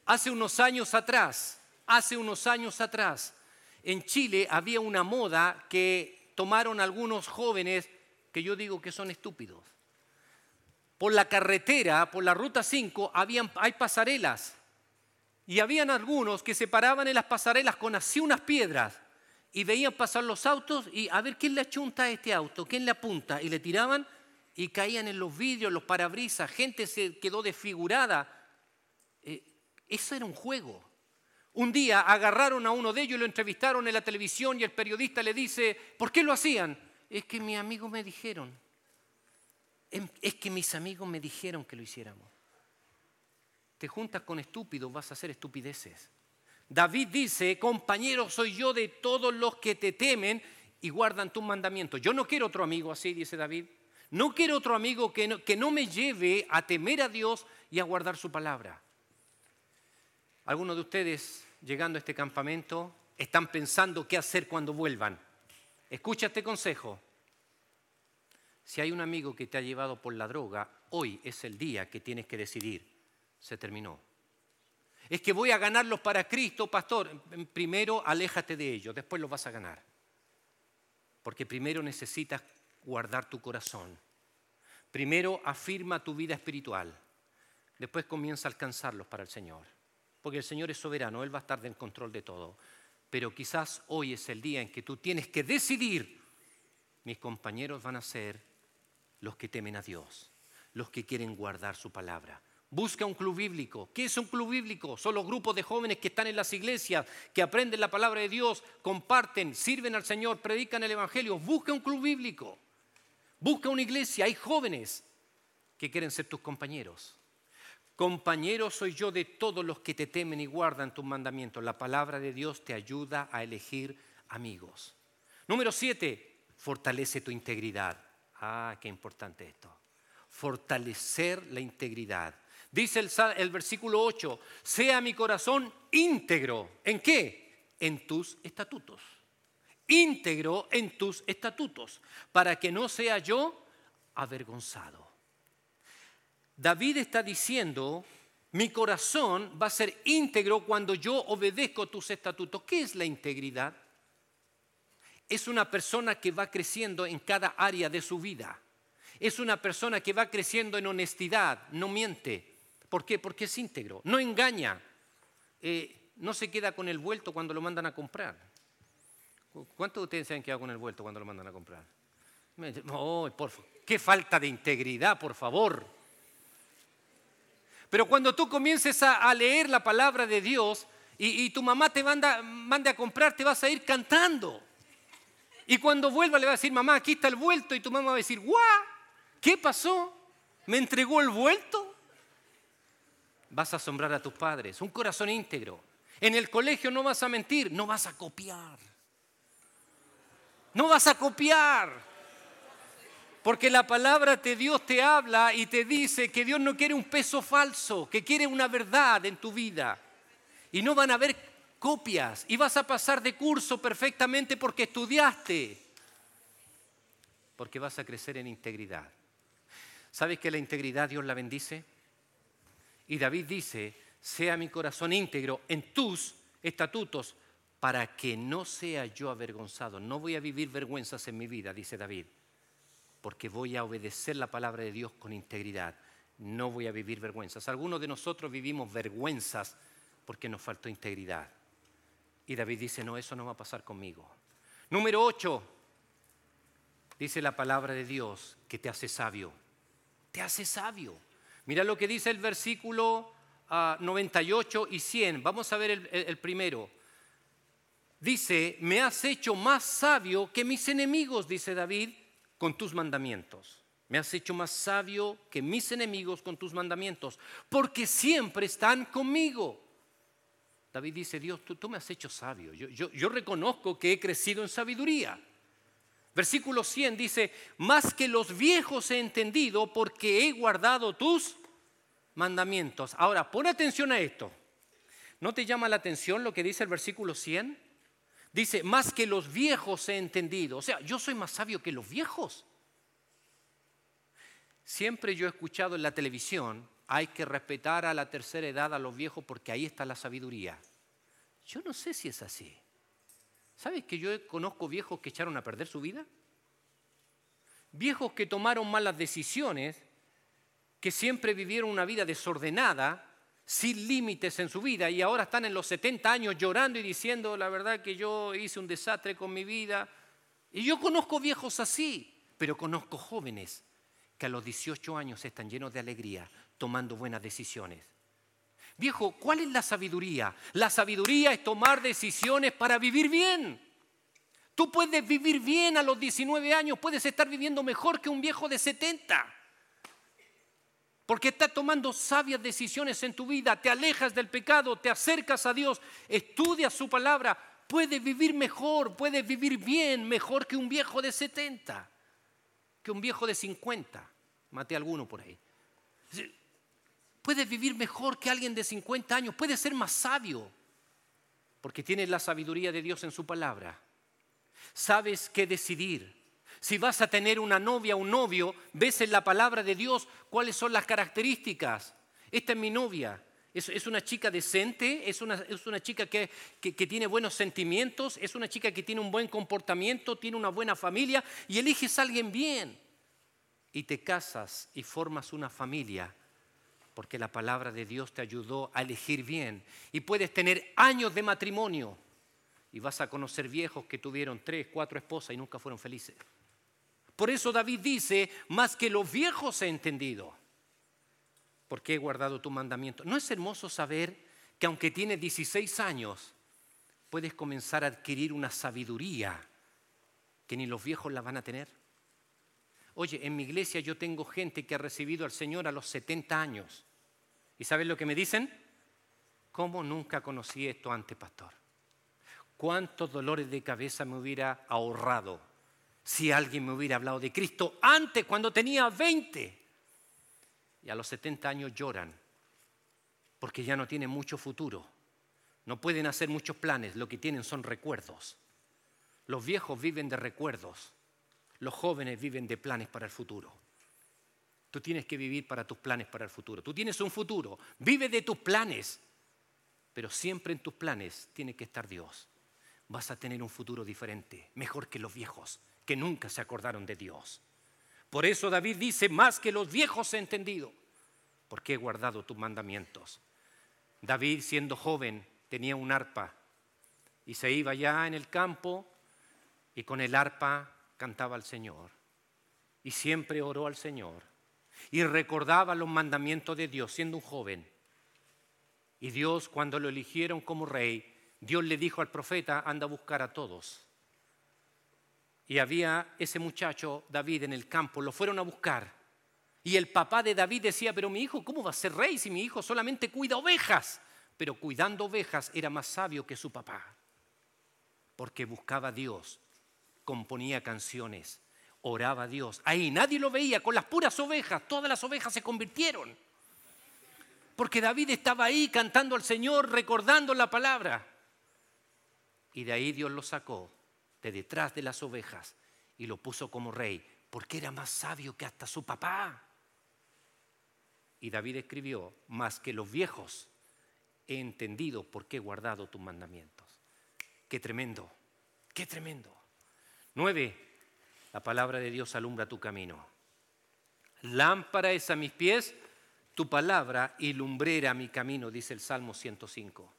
Hace unos años atrás, hace unos años atrás, en Chile había una moda que tomaron algunos jóvenes que yo digo que son estúpidos. Por la carretera, por la ruta 5, habían, hay pasarelas. Y habían algunos que se paraban en las pasarelas con así unas piedras y veían pasar los autos y a ver quién le achunta a este auto, quién le apunta. Y le tiraban y caían en los vidrios, los parabrisas, gente se quedó desfigurada. Eh, eso era un juego. Un día agarraron a uno de ellos y lo entrevistaron en la televisión y el periodista le dice, ¿por qué lo hacían? Es que mis amigos me dijeron. Em, es que mis amigos me dijeron que lo hiciéramos. Te juntas con estúpidos, vas a hacer estupideces. David dice, compañero soy yo de todos los que te temen y guardan tus mandamientos. Yo no quiero otro amigo así, dice David. No quiero otro amigo que no, que no me lleve a temer a Dios y a guardar su palabra. Algunos de ustedes, llegando a este campamento, están pensando qué hacer cuando vuelvan. Escucha este consejo. Si hay un amigo que te ha llevado por la droga, hoy es el día que tienes que decidir. Se terminó. Es que voy a ganarlos para Cristo, pastor. Primero aléjate de ellos, después los vas a ganar. Porque primero necesitas guardar tu corazón. Primero afirma tu vida espiritual. Después comienza a alcanzarlos para el Señor. Porque el Señor es soberano, Él va a estar en control de todo. Pero quizás hoy es el día en que tú tienes que decidir. Mis compañeros van a ser los que temen a Dios, los que quieren guardar su palabra. Busca un club bíblico. ¿Qué es un club bíblico? Son los grupos de jóvenes que están en las iglesias, que aprenden la palabra de Dios, comparten, sirven al Señor, predican el Evangelio. Busca un club bíblico. Busca una iglesia. Hay jóvenes que quieren ser tus compañeros. Compañero soy yo de todos los que te temen y guardan tus mandamientos. La palabra de Dios te ayuda a elegir amigos. Número siete, fortalece tu integridad. Ah, qué importante esto. Fortalecer la integridad. Dice el, el versículo 8, sea mi corazón íntegro. ¿En qué? En tus estatutos. Íntegro en tus estatutos, para que no sea yo avergonzado. David está diciendo, mi corazón va a ser íntegro cuando yo obedezco tus estatutos. ¿Qué es la integridad? Es una persona que va creciendo en cada área de su vida. Es una persona que va creciendo en honestidad, no miente, ¿Por qué? Porque es íntegro, no engaña, eh, no se queda con el vuelto cuando lo mandan a comprar. ¿Cuántos de ustedes se han quedado con el vuelto cuando lo mandan a comprar? Oh, qué falta de integridad, por favor. Pero cuando tú comiences a, leer la palabra de Dios y, tu mamá te manda, mande a comprar, te vas a ir cantando. Y cuando vuelva le va a decir, mamá, aquí está el vuelto. Y tu mamá va a decir, ¡guau! ¿Qué pasó? ¿Me entregó el vuelto? vas a asombrar a tus padres. Un corazón íntegro. En el colegio no vas a mentir, no vas a copiar. No vas a copiar. Porque la palabra de Dios te habla y te dice que Dios no quiere un peso falso, que quiere una verdad en tu vida. Y no van a haber copias y vas a pasar de curso perfectamente porque estudiaste. Porque vas a crecer en integridad. ¿Sabes que la integridad Dios la bendice? Y David dice, sea mi corazón íntegro en tus estatutos para que no sea yo avergonzado. No voy a vivir vergüenzas en mi vida, dice David, porque voy a obedecer la palabra de Dios con integridad. No voy a vivir vergüenzas. Algunos de nosotros vivimos vergüenzas porque nos faltó integridad. Y David dice, no, eso no va a pasar conmigo. Número 8, dice la palabra de Dios que te hace sabio. Te hace sabio. Mira lo que dice el versículo 98 ah, y 100. Vamos a ver el primero. Dice, me has hecho más sabio que mis enemigos, dice David, con tus mandamientos. Me has hecho más sabio que mis enemigos con tus mandamientos, porque siempre están conmigo. David dice, Dios, tú, me has hecho sabio. Yo, yo, yo, reconozco que he crecido en sabiduría. Versículo 100 dice, más que los viejos he entendido porque he guardado tus mandamientos. Ahora, pon atención a esto. ¿No te llama la atención lo que dice el versículo 100? Dice, más que los viejos he entendido. O sea, yo soy más sabio que los viejos. Siempre yo he escuchado en la televisión, hay que respetar a la tercera edad a los viejos porque ahí está la sabiduría. Yo no sé si es así. ¿Sabes que yo conozco viejos que echaron a perder su vida? Viejos que tomaron malas decisiones, que siempre vivieron una vida desordenada, sin límites en su vida y ahora están en los 70 años llorando y diciendo la verdad que yo hice un desastre con mi vida. Y yo conozco viejos así, pero conozco jóvenes que a los 18 años están llenos de alegría, tomando buenas decisiones. Viejo, ¿cuál es la sabiduría? La sabiduría es tomar decisiones para vivir bien. Tú puedes vivir bien a los 19 años, puedes estar viviendo mejor que un viejo de 70. Porque estás tomando sabias decisiones en tu vida, te alejas del pecado, te acercas a Dios, estudias su palabra, puedes vivir mejor, puedes vivir bien, mejor que un viejo de 70, que un viejo de 50. Maté alguno por ahí. Puedes vivir mejor que alguien de 50 años, puedes ser más sabio, porque tienes la sabiduría de Dios en su palabra. Sabes qué decidir. Si vas a tener una novia o un novio, ves en la palabra de Dios cuáles son las características. Esta es mi novia. Es, una chica decente, es una, chica que, que tiene buenos sentimientos, es una chica que tiene un buen comportamiento, tiene una buena familia y eliges a alguien bien. Y te casas y formas una familia porque la palabra de Dios te ayudó a elegir bien. Y puedes tener años de matrimonio y vas a conocer viejos que tuvieron tres, cuatro esposas y nunca fueron felices. Por eso David dice, más que los viejos he entendido, porque he guardado tu mandamiento. ¿No es hermoso saber que aunque tienes 16 años, puedes comenzar a adquirir una sabiduría que ni los viejos la van a tener? Oye, en mi iglesia yo tengo gente que ha recibido al Señor a los 70 años. ¿Y sabes lo que me dicen? ¿Cómo nunca conocí esto antes, pastor? ¿Cuántos dolores de cabeza me hubiera ahorrado si alguien me hubiera hablado de Cristo antes, cuando tenía 20? Y a los 70 años lloran porque ya no tienen mucho futuro. No pueden hacer muchos planes, lo que tienen son recuerdos. Los viejos viven de recuerdos. Los jóvenes viven de planes para el futuro. Tú tienes que vivir para tus planes para el futuro. Tú tienes un futuro, vive de tus planes, pero siempre en tus planes tiene que estar Dios. Vas a tener un futuro diferente, mejor que los viejos, que nunca se acordaron de Dios. Por eso David dice, más que los viejos he entendido, porque he guardado tus mandamientos. David, siendo joven, tenía un arpa y se iba ya en el campo y con el arpa cantaba al Señor y siempre oró al Señor y recordaba los mandamientos de Dios siendo un joven. Y Dios cuando lo eligieron como rey, Dios le dijo al profeta, anda a buscar a todos. Y había ese muchacho, David, en el campo, lo fueron a buscar. Y el papá de David decía, pero mi hijo, ¿cómo va a ser rey si mi hijo solamente cuida ovejas? Pero cuidando ovejas era más sabio que su papá, porque buscaba a Dios componía canciones, oraba a Dios. Ahí nadie lo veía, con las puras ovejas, todas las ovejas se convirtieron. Porque David estaba ahí cantando al Señor, recordando la palabra. Y de ahí Dios lo sacó, de detrás de las ovejas, y lo puso como rey, porque era más sabio que hasta su papá. Y David escribió, más que los viejos, he entendido por qué he guardado tus mandamientos. Qué tremendo, qué tremendo. Nueve, la palabra de Dios alumbra tu camino. Lámpara es a mis pies tu palabra y lumbrera mi camino, dice el Salmo 105,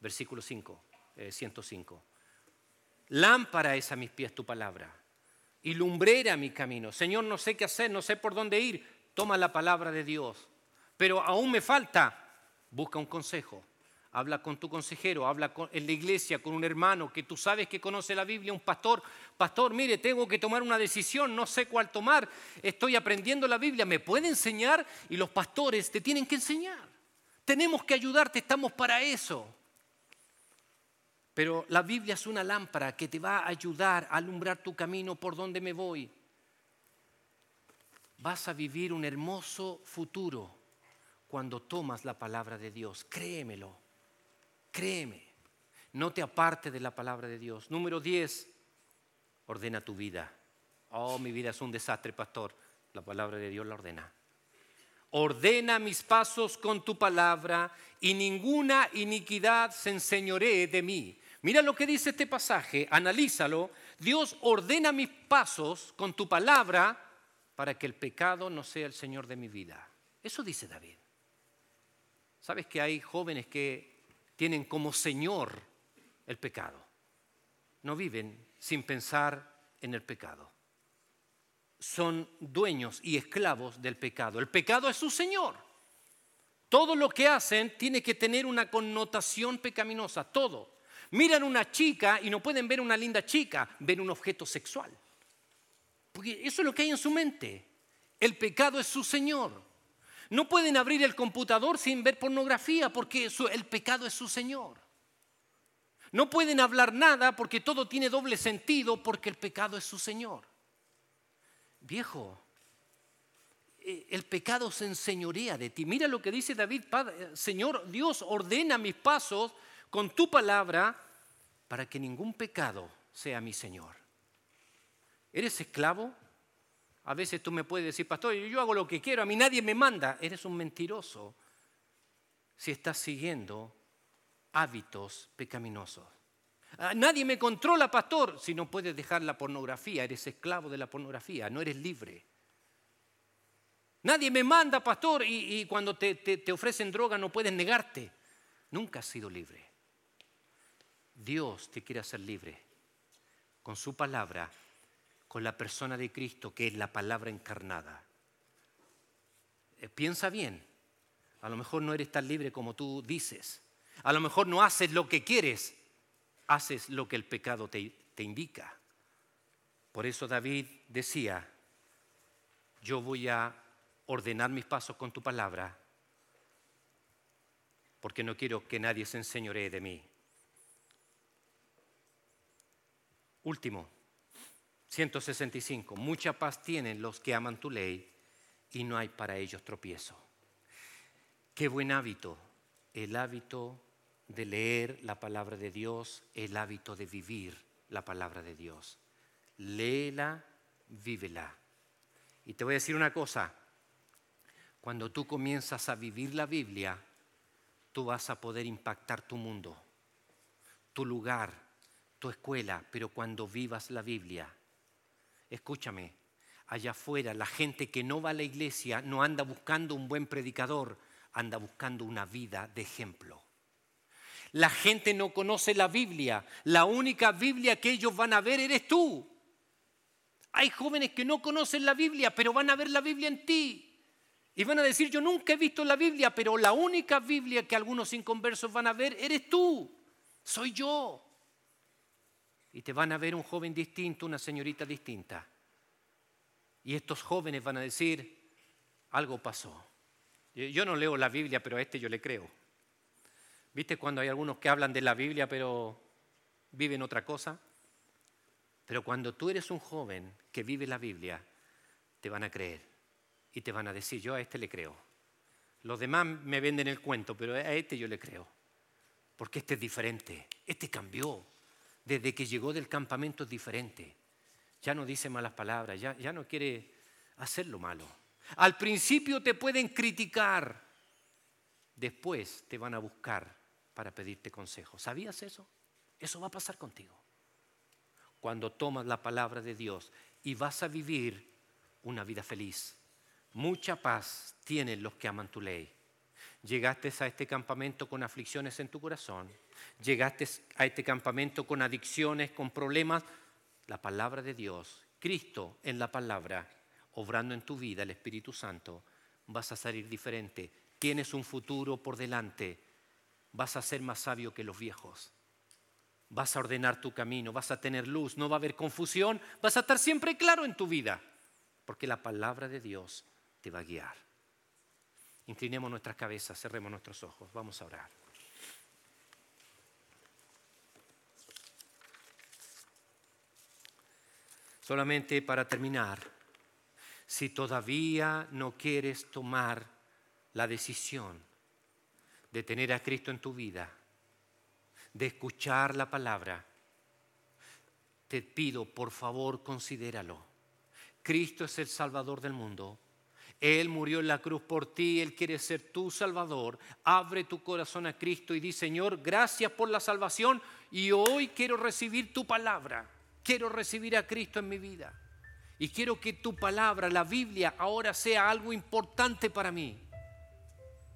versículo 5, 105. Lámpara es a mis pies tu palabra y lumbrera mi camino. Señor, no sé qué hacer, no sé por dónde ir. Toma la palabra de Dios. Pero aún me falta. Busca un consejo habla con tu consejero, habla en la iglesia con un hermano que tú sabes que conoce la Biblia, un pastor, pastor, mire, tengo que tomar una decisión, no sé cuál tomar, estoy aprendiendo la Biblia, ¿me puede enseñar? Y los pastores te tienen que enseñar. Tenemos que ayudarte, estamos para eso. Pero la Biblia es una lámpara que te va a ayudar a alumbrar tu camino por donde me voy. Vas a vivir un hermoso futuro cuando tomas la palabra de Dios, créemelo. Créeme, no te aparte de la palabra de Dios. Número 10, ordena tu vida. Oh, mi vida es un desastre, pastor. La palabra de Dios la ordena. Ordena mis pasos con tu palabra y ninguna iniquidad se enseñoree de mí. Mira lo que dice este pasaje, analízalo. Dios ordena mis pasos con tu palabra para que el pecado no sea el Señor de mi vida. Eso dice David. ¿Sabes que hay jóvenes que tienen como Señor el pecado? No viven sin pensar en el pecado. Son dueños y esclavos del pecado. El pecado es su Señor. Todo lo que hacen tiene que tener una connotación pecaminosa, todo. Miran una chica y no pueden ver una linda chica, ven un objeto sexual. Porque eso es lo que hay en su mente. El pecado es su Señor. No pueden abrir el computador sin ver pornografía porque el pecado es su Señor. No pueden hablar nada porque todo tiene doble sentido porque el pecado es su Señor. Viejo, eh, el pecado se enseñorea de ti. Mira lo que dice David, Señor Dios, ordena mis pasos con tu palabra para que ningún pecado sea mi Señor. ¿Eres esclavo? A veces tú me puedes decir, pastor, yo hago lo que quiero, a mí nadie me manda. Eres un mentiroso si estás siguiendo hábitos pecaminosos. Ah, nadie me controla, pastor, si no puedes dejar la pornografía, eres esclavo de la pornografía, no eres libre. Nadie me manda, pastor, y, cuando te, te ofrecen droga no puedes negarte. Nunca has sido libre. Dios te quiere hacer libre con su palabra, con la persona de Cristo, que es la palabra encarnada. Eh, piensa bien, a lo mejor no eres tan libre como tú dices, a lo mejor no haces lo que quieres, haces lo que el pecado te, te indica. Por eso David decía, yo voy a ordenar mis pasos con tu palabra, porque no quiero que nadie se enseñoree de mí. Último, 165. Mucha paz tienen los que aman tu ley y no hay para ellos tropiezo. Qué buen hábito, el hábito de leer la palabra de Dios, el hábito de vivir la palabra de Dios. Léela, vívela. Y te voy a decir una cosa, cuando tú comienzas a vivir la Biblia, tú vas a poder impactar tu mundo, tu lugar, tu escuela, pero cuando vivas la Biblia, escúchame, allá afuera la gente que no va a la iglesia no anda buscando un buen predicador, anda buscando una vida de ejemplo. La gente no conoce la Biblia, la única Biblia que ellos van a ver eres tú. Hay jóvenes que no conocen la Biblia, pero van a ver la Biblia en ti. Y van a decir, yo nunca he visto la Biblia, pero la única Biblia que algunos inconversos van a ver eres tú, soy yo y te van a ver un joven distinto, una señorita distinta. Y estos jóvenes van a decir, algo pasó. Yo no leo la Biblia, pero a este yo le creo. ¿Viste cuando hay algunos que hablan de la Biblia, pero viven otra cosa? Pero cuando tú eres un joven que vive la Biblia, te van a creer y te van a decir, yo a este le creo. Los demás me venden el cuento, pero a este yo le creo. Porque este es diferente, este cambió, desde que llegó del campamento es diferente. Ya no dice malas palabras, ya, ya no quiere hacer lo malo. Al principio te pueden criticar, después te van a buscar para pedirte consejo. ¿Sabías eso? Eso va a pasar contigo. Cuando tomas la palabra de Dios y vas a vivir una vida feliz. Mucha paz tienen los que aman tu ley. Llegaste a este campamento con aflicciones en tu corazón, llegaste a este campamento con adicciones, con problemas, la palabra de Dios, Cristo en la palabra, obrando en tu vida, el Espíritu Santo, vas a salir diferente. Tienes un futuro por delante, vas a ser más sabio que los viejos. Vas a ordenar tu camino, vas a tener luz, no va a haber confusión, vas a estar siempre claro en tu vida, porque la palabra de Dios te va a guiar. Inclinemos nuestras cabezas, cerremos nuestros ojos, vamos a orar. Solamente para terminar, si todavía no quieres tomar la decisión de tener a Cristo en tu vida, de escuchar la palabra, te pido por favor considéralo. Cristo es el Salvador del mundo Él murió en la cruz por ti, Él quiere ser tu Salvador. Abre tu corazón a Cristo y di, Señor, gracias por la salvación y hoy quiero recibir tu palabra. Quiero recibir a Cristo en mi vida. Y quiero que tu palabra, la Biblia, ahora sea algo importante para mí.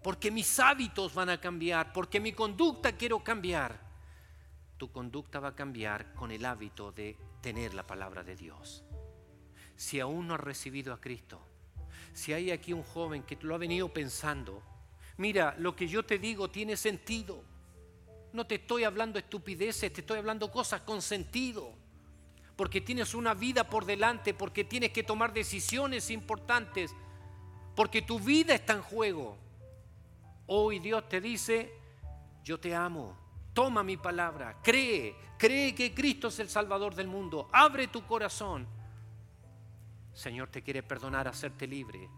Porque mis hábitos van a cambiar, porque mi conducta quiero cambiar. Tu conducta va a cambiar con el hábito de tener la palabra de Dios. Si aún no has recibido a Cristo, si hay aquí un joven que lo ha venido pensando, mira, lo que yo te digo tiene sentido. No te estoy hablando estupideces, te estoy hablando cosas con sentido porque tienes una vida por delante, porque tienes que tomar decisiones importantes, porque tu vida está en juego. Hoy Dios te dice, yo te amo, toma mi palabra, cree, cree que Cristo es el Salvador del mundo, abre tu corazón. Señor te quiere perdonar, hacerte libre,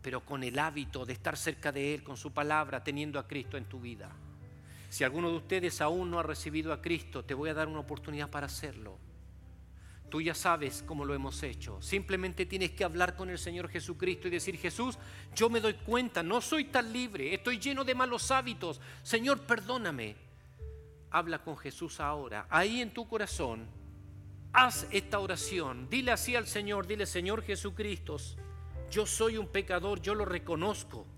pero con el hábito de estar cerca de Él, con su palabra, teniendo a Cristo en tu vida. Si alguno de ustedes aún no ha recibido a Cristo, te voy a dar una oportunidad para hacerlo. Tú ya sabes cómo lo hemos hecho. Simplemente tienes que hablar con el Señor Jesucristo y decir, Jesús, yo me doy cuenta, no soy tan libre, estoy lleno de malos hábitos. Señor, perdóname. Habla con Jesús ahora, ahí en tu corazón. Haz esta oración. Dile así al Señor, dile, Señor Jesucristo, yo soy un pecador, yo lo reconozco.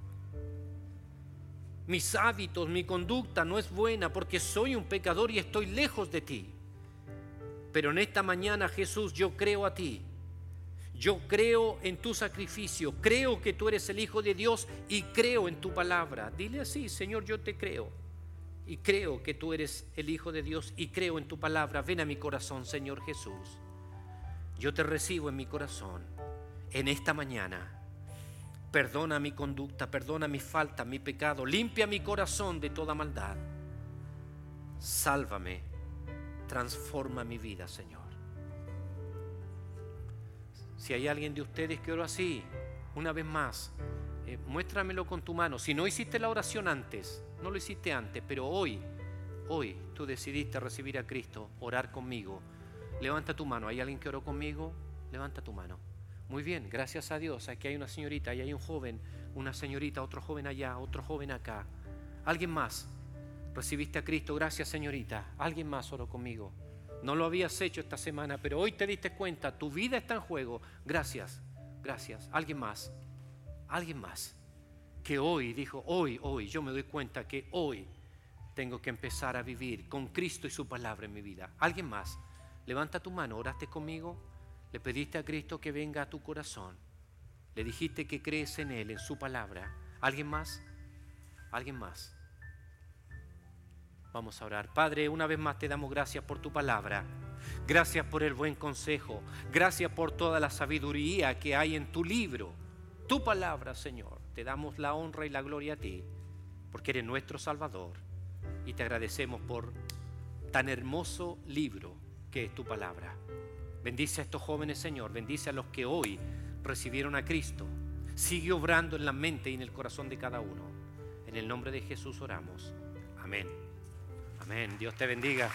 Mis hábitos, mi conducta no es buena porque soy un pecador y estoy lejos de ti. Pero en esta mañana, Jesús, yo creo a ti. Yo creo en tu sacrificio, creo que tú eres el Hijo de Dios y creo en tu palabra. Dile así, Señor, yo te creo. Y creo que tú eres el Hijo de Dios y creo en tu palabra. Ven a mi corazón, Señor Jesús. Yo te recibo en mi corazón en esta mañana. Perdona mi conducta, perdona mi falta, mi pecado. Limpia mi corazón de toda maldad. Sálvame transforma mi vida, Señor. Si hay alguien de ustedes que oró así, una vez más, eh, muéstramelo con tu mano. Si no hiciste la oración antes, no lo hiciste antes, pero hoy, hoy tú decidiste recibir a Cristo, orar conmigo. Levanta tu mano. ¿Hay alguien que oró conmigo? Levanta tu mano. Muy bien, gracias a Dios. Aquí hay una señorita, ahí hay un joven, una señorita, otro joven allá, otro joven acá. ¿Alguien más? Recibiste a Cristo, gracias señorita. Alguien más oró conmigo. No lo habías hecho esta semana, pero hoy te diste cuenta, tu vida está en juego. Gracias, gracias. Alguien más, alguien más. Que hoy dijo, hoy, hoy, yo me doy cuenta que hoy tengo que empezar a vivir con Cristo y su palabra en mi vida. Alguien más, levanta tu mano, oraste conmigo, le pediste a Cristo que venga a tu corazón, le dijiste que crees en Él, en su palabra. ¿Alguien más? ¿Alguien más? Vamos a orar. Padre, una vez más te damos gracias por tu palabra. Gracias por el buen consejo. Gracias por toda la sabiduría que hay en tu libro. Tu palabra, Señor. Te damos la honra y la gloria a ti, porque eres nuestro Salvador. Y te agradecemos por tan hermoso libro que es tu palabra. Bendice a estos jóvenes, Señor. Bendice a los que hoy recibieron a Cristo. Sigue obrando en la mente y en el corazón de cada uno. En el nombre de Jesús oramos. Amén. Amén. Dios te bendiga.